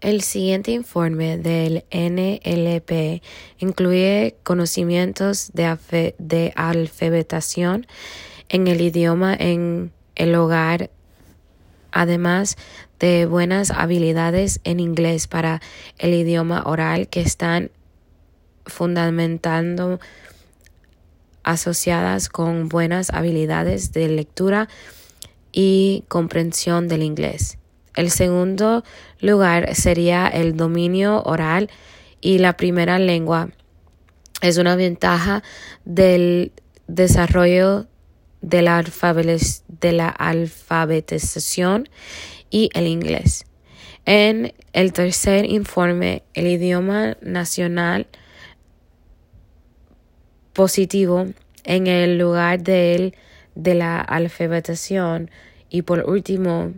El siguiente informe del NLP incluye conocimientos de, de, alfabetación en el idioma en el hogar, además de buenas habilidades en inglés para el idioma oral que están fundamentando asociadas con buenas habilidades de lectura y comprensión del inglés. El segundo lugar sería el dominio oral y la primera lengua. Es una ventaja del desarrollo de la, de la alfabetización y el inglés. En el tercer informe, el idioma nacional positivo en el lugar de, de la alfabetización y por último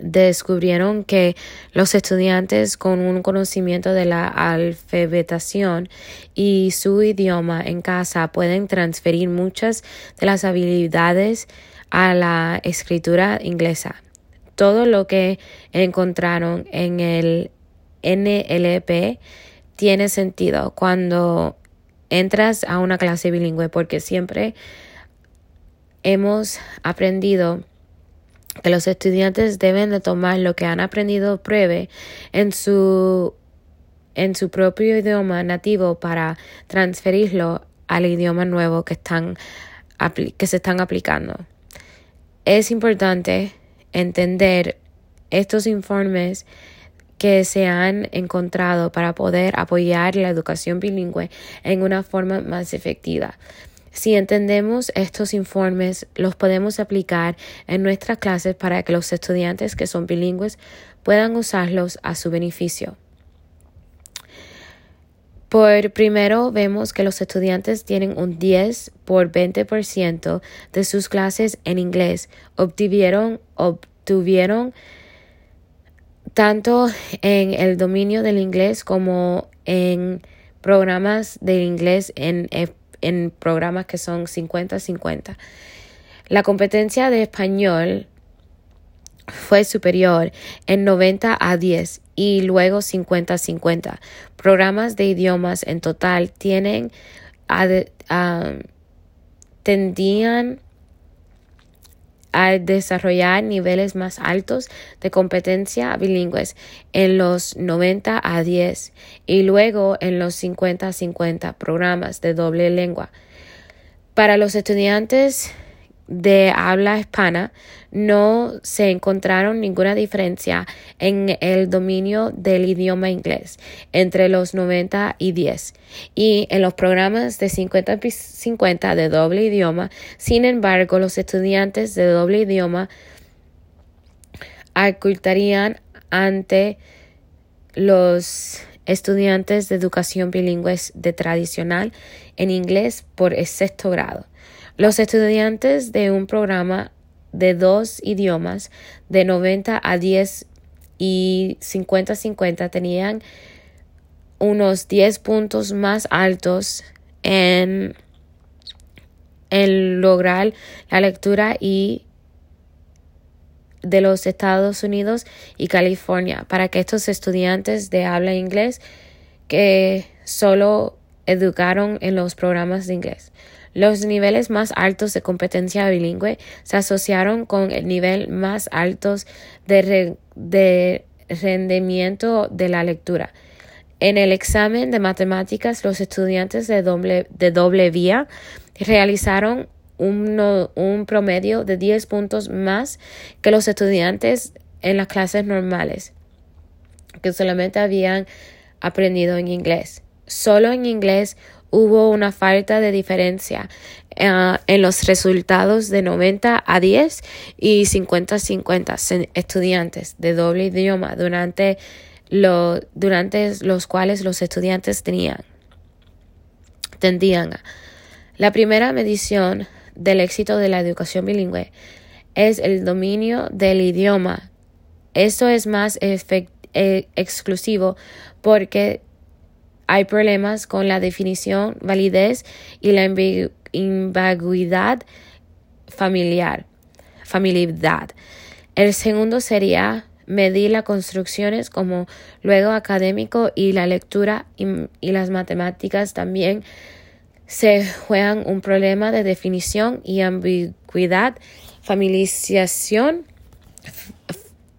descubrieron que los estudiantes con un conocimiento de la alfabetización y su idioma en casa pueden transferir muchas de las habilidades a la escritura inglesa. Todo lo que encontraron en el NLP tiene sentido cuando entras a una clase bilingüe porque siempre hemos aprendido que los estudiantes deben de tomar lo que han aprendido pruebe en su en su propio idioma nativo para transferirlo al idioma nuevo que están que se están aplicando. Es importante entender estos informes que se han encontrado para poder apoyar la educación bilingüe en una forma más efectiva. Si entendemos estos informes, los podemos aplicar en nuestras clases para que los estudiantes que son bilingües puedan usarlos a su beneficio. Por primero, vemos que los estudiantes tienen un 10 por 20% de sus clases en inglés. Obtuvieron, obtuvieron tanto en el dominio del inglés como en programas de inglés en en programas que son 50-50. La competencia de español fue superior en 90 a 10 y luego 50-50. Programas de idiomas en total tienen tendían a desarrollar niveles más altos de competencia bilingües en los 90 a 10 y luego en los 50 a 50 programas de doble lengua. Para los estudiantes de habla hispana no se encontraron ninguna diferencia en el dominio del idioma inglés entre los 90 y 10 y en los programas de 50-50 de doble idioma. Sin embargo, los estudiantes de doble idioma ocultarían ante los estudiantes de educación bilingüe de tradicional en inglés por el sexto grado. Los estudiantes de un programa de dos idiomas de 90 a 10 y 50-50 tenían unos 10 puntos más altos en, en lograr la lectura y de los Estados Unidos y California. Para que estos estudiantes de habla inglés que solo educaron en los programas de inglés. Los niveles más altos de competencia bilingüe se asociaron con el nivel más altos de, rendimiento de la lectura. En el examen de matemáticas, los estudiantes de doble, vía realizaron un, un promedio de 10 puntos más que los estudiantes en las clases normales, que solamente habían aprendido en inglés. Solo en inglés hubo una falta de diferencia eh, en los resultados de 90 a 10 y 50 a 50 estudiantes de doble idioma durante, durante los cuales los estudiantes tenían tendían la primera medición del éxito de la educación bilingüe es el dominio del idioma. Esto es más eh, exclusivo porque hay problemas con la definición, validez y la ambigüedad familiar, familiaridad. El segundo sería medir las construcciones como luego académico y la lectura y, las matemáticas también se juegan un problema de definición y ambigüedad, familiarización,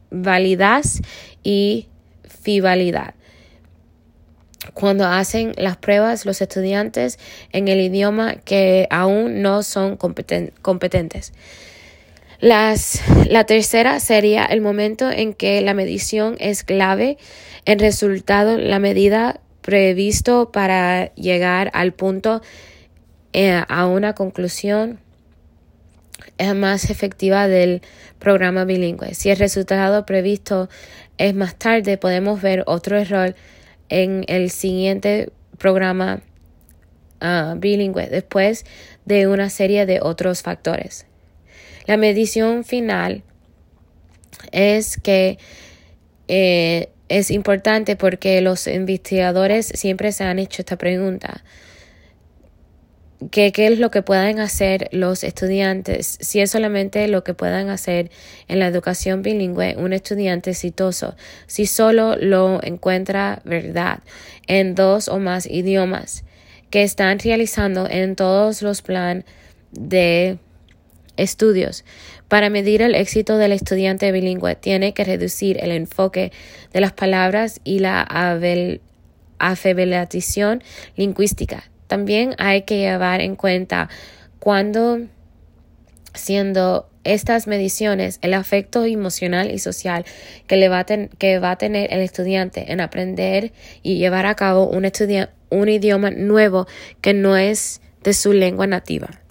validez y fiabilidad. Cuando hacen las pruebas los estudiantes en el idioma que aún no son competentes. Las, la tercera sería el momento en que la medición es clave. En resultado, la medida previsto para llegar al punto eh, a una conclusión es más efectiva del programa bilingüe. Si el resultado previsto es más tarde, podemos ver otro error en el siguiente programa ah, bilingüe después de una serie de otros factores. La medición final es que eh, es importante porque los investigadores siempre se han hecho esta pregunta. ¿Qué, ¿Qué es lo que pueden hacer los estudiantes? Si es solamente lo que puedan hacer en la educación bilingüe un estudiante exitoso, si solo lo encuentra verdad en dos o más idiomas que están realizando en todos los planes de estudios. Para medir el éxito del estudiante bilingüe, tiene que reducir el enfoque de las palabras y la afebelación lingüística. También hay que llevar en cuenta cuando siendo estas mediciones el afecto emocional y social que, le va, a que va a tener el estudiante en aprender y llevar a cabo un, un idioma nuevo que no es de su lengua nativa.